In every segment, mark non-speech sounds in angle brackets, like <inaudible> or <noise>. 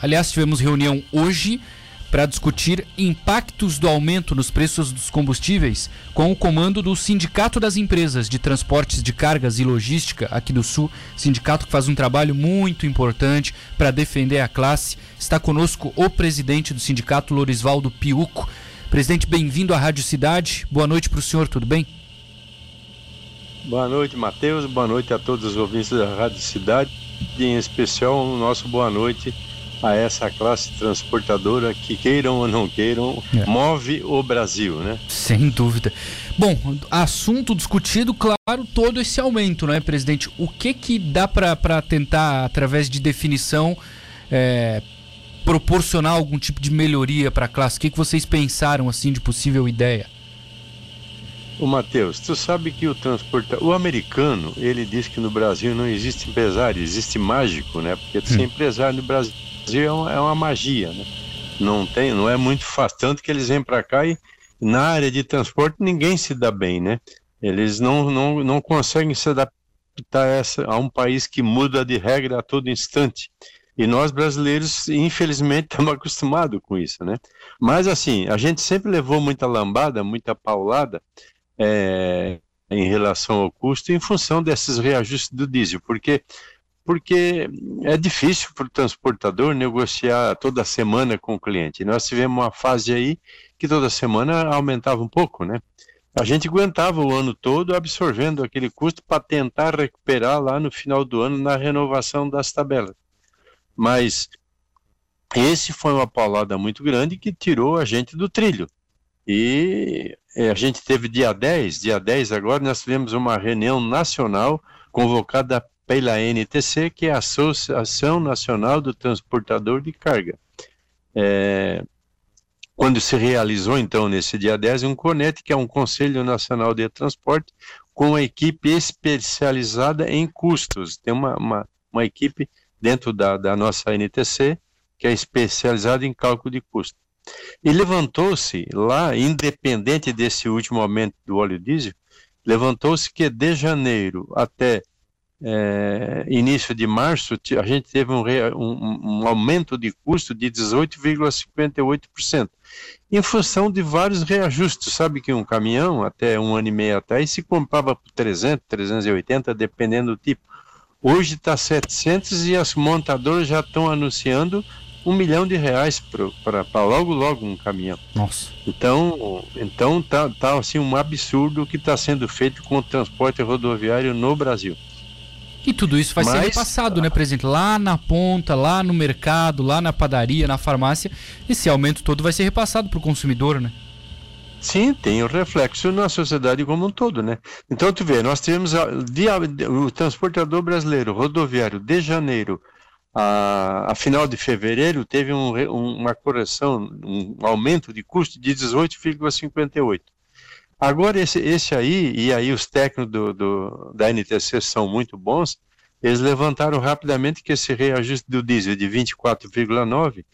aliás, tivemos reunião hoje para discutir impactos do aumento nos preços dos combustíveis com o comando do Sindicato das Empresas de Transportes de Cargas e Logística aqui do Sul, sindicato que faz um trabalho muito importante para defender a classe. Está conosco o presidente do sindicato, Lorisvaldo Piuco. Presidente, bem-vindo à Rádio Cidade. Boa noite para o senhor, tudo bem? Boa noite, Matheus. Boa noite a todos os ouvintes da Rádio Cidade. E em especial, o nosso boa noite a essa classe transportadora que, queiram ou não queiram, é. move o Brasil, né? Sem dúvida. Bom, assunto discutido, claro, todo esse aumento, não é, presidente? O que que dá para tentar, através de definição, é, proporcionar algum tipo de melhoria para a classe? O que, que vocês pensaram, assim, de possível ideia? O Matheus, tu sabe que o transporte, o americano, ele diz que no Brasil não existe empresário, existe mágico, né? Porque hum. ser empresário no Brasil Brasil é uma, é uma magia, né? Não tem, não é muito fácil, tanto que eles vêm para cá e na área de transporte ninguém se dá bem, né? Eles não, não, não conseguem se adaptar a, essa, a um país que muda de regra a todo instante. E nós brasileiros, infelizmente, <laughs> estamos acostumados com isso, né? Mas assim, a gente sempre levou muita lambada, muita paulada é, em relação ao custo, em função desses reajustes do diesel, porque porque é difícil para o transportador negociar toda semana com o cliente. Nós tivemos uma fase aí que toda semana aumentava um pouco, né? A gente aguentava o ano todo absorvendo aquele custo para tentar recuperar lá no final do ano na renovação das tabelas. Mas esse foi uma paulada muito grande que tirou a gente do trilho. E a gente teve dia 10, dia 10 agora, nós tivemos uma reunião nacional convocada pela NTC, que é a Associação Nacional do Transportador de Carga. É, quando se realizou, então, nesse dia 10, um CONET, que é um Conselho Nacional de Transporte, com uma equipe especializada em custos. Tem uma, uma, uma equipe dentro da, da nossa NTC que é especializada em cálculo de custo. E levantou-se lá, independente desse último aumento do óleo diesel, levantou-se que de janeiro até é, início de março, a gente teve um, um, um aumento de custo de 18,58%, em função de vários reajustes. Sabe que um caminhão, até um ano e meio atrás, se comprava por 300, 380, dependendo do tipo. Hoje está 700 e as montadoras já estão anunciando um milhão de reais para logo logo um caminhão. Nossa. Então, então tá, tá assim um absurdo o que está sendo feito com o transporte rodoviário no Brasil. E tudo isso vai Mas, ser repassado, né, presidente? Lá na ponta, lá no mercado, lá na padaria, na farmácia, esse aumento todo vai ser repassado para o consumidor, né? Sim, tem o um reflexo na sociedade como um todo, né? Então, tu vê, nós tivemos a, o transportador brasileiro rodoviário de janeiro a, a final de fevereiro teve um, uma correção, um aumento de custo de 18,58. Agora, esse, esse aí, e aí os técnicos do, do, da NTC são muito bons, eles levantaram rapidamente que esse reajuste do diesel de 24,9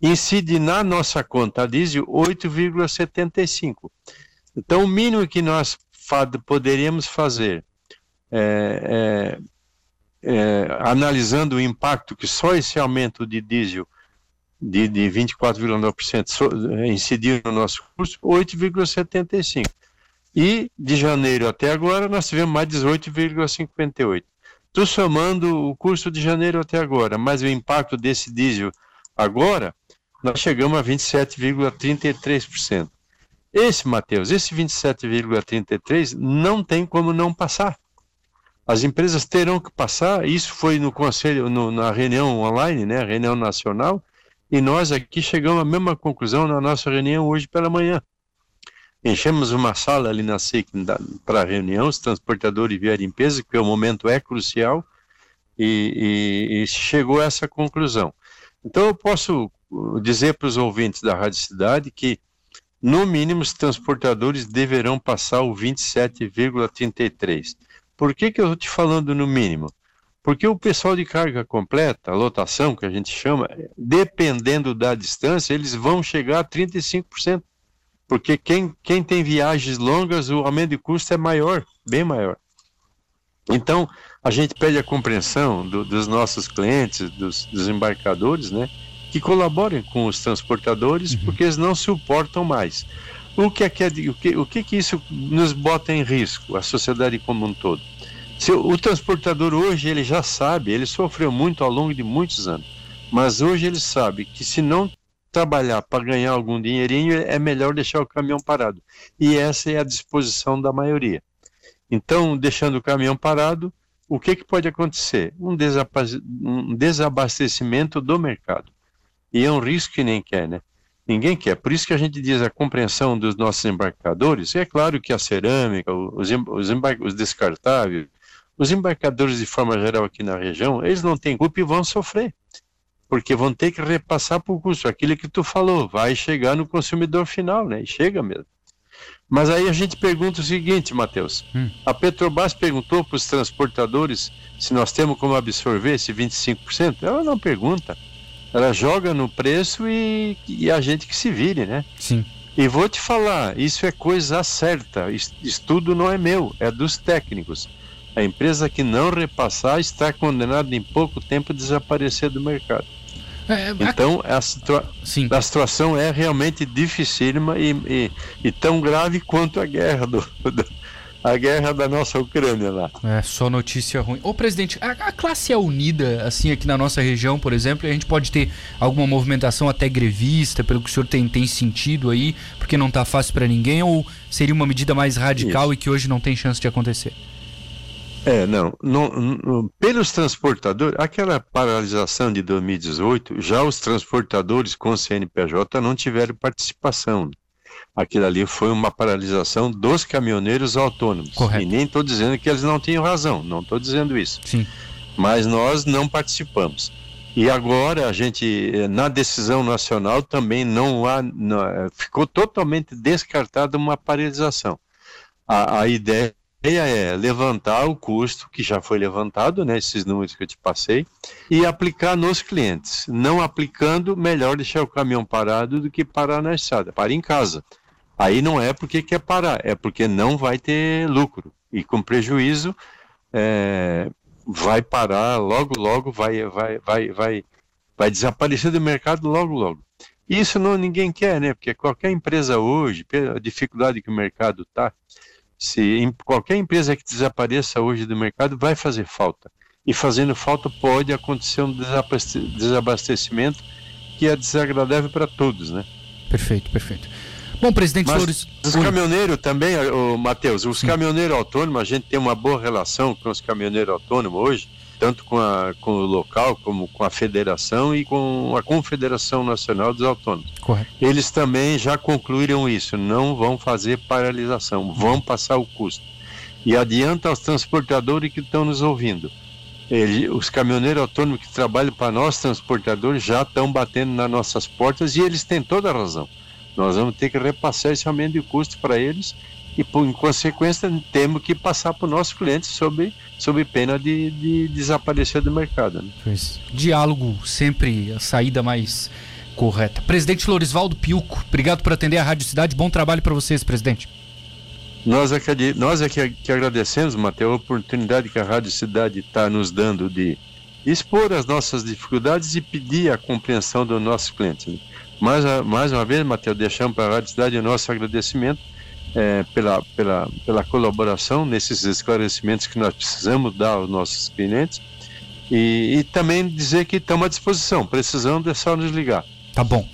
incide na nossa conta diesel 8,75. Então, o mínimo que nós poderíamos fazer, é, é, é, analisando o impacto que só esse aumento de diesel de, de 24,9% incidiu no nosso custo, 8,75. E de janeiro até agora nós tivemos mais 18,58. Estou somando o custo de janeiro até agora, mas o impacto desse diesel agora, nós chegamos a 27,33%. Esse, Matheus, esse 27,33% não tem como não passar. As empresas terão que passar, isso foi no conselho, no, na reunião online, né, reunião nacional, e nós aqui chegamos à mesma conclusão na nossa reunião hoje pela manhã. Enchemos uma sala ali na SIC para reunião, os transportadores vieram em peso, que o momento é crucial, e, e, e chegou a essa conclusão. Então eu posso uh, dizer para os ouvintes da Rádio Cidade que, no mínimo, os transportadores deverão passar o 27,33. Por que, que eu estou te falando no mínimo? Porque o pessoal de carga completa, a lotação que a gente chama, dependendo da distância, eles vão chegar a 35% porque quem, quem tem viagens longas, o aumento de custo é maior, bem maior. Então, a gente pede a compreensão do, dos nossos clientes, dos, dos, embarcadores, né? que colaborem com os transportadores, uhum. porque eles não suportam mais. O que, é que, é, o, que, o que, que isso nos bota em risco, a sociedade como um todo? Se, o transportador hoje ele já sabe, ele sofreu muito ao longo de muitos anos, mas hoje ele sabe que se não trabalhar para ganhar algum dinheirinho, é melhor deixar o caminhão parado. E essa é a disposição da maioria. Então, deixando o caminhão parado, o que, que pode acontecer? Um, um desabastecimento do mercado. E é um risco que nem quer, né? Ninguém quer. Por isso que a gente diz a compreensão dos nossos embarcadores. É claro que a cerâmica, os, os, os descartáveis, os embarcadores de forma geral aqui na região, eles não têm culpa e vão sofrer porque vão ter que repassar para o custo. Aquilo que tu falou, vai chegar no consumidor final, né? E chega mesmo. Mas aí a gente pergunta o seguinte, Matheus. Hum. A Petrobras perguntou para os transportadores se nós temos como absorver esse 25%. Ela não pergunta. Ela joga no preço e, e a gente que se vire, né? Sim. E vou te falar, isso é coisa certa. Estudo não é meu, é dos técnicos. A empresa que não repassar está condenada em pouco tempo a desaparecer do mercado. É, então, a, situa a, situação é realmente dificílima e, e, e, tão grave quanto a guerra do, do, a guerra da nossa Ucrânia lá. É, só notícia ruim. Ô, presidente, a, a, classe é unida, assim, aqui na nossa região, por exemplo, e a gente pode ter alguma movimentação até grevista, pelo que o senhor tem, tem sentido aí, porque não está fácil para ninguém, ou seria uma medida mais radical Isso. e que hoje não tem chance de acontecer? É, não, não, Pelos transportadores, aquela paralisação de 2018, já os transportadores com CNPJ não tiveram participação. Aquilo ali foi uma paralisação dos caminhoneiros autônomos. Correto. E nem estou dizendo que eles não tinham razão, não estou dizendo isso. Sim. Mas nós não participamos. E agora a gente, eh, na decisão nacional, também não há, não, eh, ficou totalmente descartada uma paralisação. A, a ideia ideia é levantar o custo que já foi levantado, né, esses números que eu te passei, e aplicar nos clientes. Não aplicando, melhor deixar o caminhão parado do que parar na estrada. Para em casa. Aí não é porque quer parar, é porque não vai ter lucro. E com prejuízo, é, vai parar logo, logo, vai, vai, vai, vai, vai desaparecer do mercado logo, logo. Isso não ninguém quer, né? Porque qualquer empresa hoje, pela dificuldade que o mercado está, se em qualquer empresa que desapareça hoje do mercado, vai fazer falta. E fazendo falta pode acontecer um desabastecimento que é desagradável para todos, né? Perfeito, perfeito. Bom, presidente Mas Flores. Os caminhoneiros também, o Matheus, os caminhoneiros autônomos, a gente tem uma boa relação com os caminhoneiros autônomos hoje tanto com, a, com o local, como com a federação e com a Confederação Nacional dos Autônomos. Correto. Eles também já concluíram isso, não vão fazer paralisação, vão passar o custo. E adianta aos transportadores que estão nos ouvindo. Ele, os caminhoneiros autônomos que trabalham para nós, transportadores, já estão batendo nas nossas portas e eles têm toda a razão. Nós vamos ter que repassar esse aumento de custo para eles e, por, em consequência, temos que passar para os nossos clientes sobre, sobre pena de, de desaparecer do mercado. Né? Diálogo sempre a saída mais correta. Presidente Lorisvaldo Piuco, obrigado por atender a Rádio Cidade. Bom trabalho para vocês, presidente. Nós é que, nós é que, que agradecemos, Matheus, a oportunidade que a Rádio Cidade está nos dando de expor as nossas dificuldades e pedir a compreensão dos nossos clientes. Né? Mais, mais uma vez, Matheus, deixamos para a Rádio Cidade o nosso agradecimento é, pela, pela, pela colaboração nesses esclarecimentos que nós precisamos dar aos nossos clientes e, e também dizer que estamos à disposição, precisando é só nos ligar. Tá bom.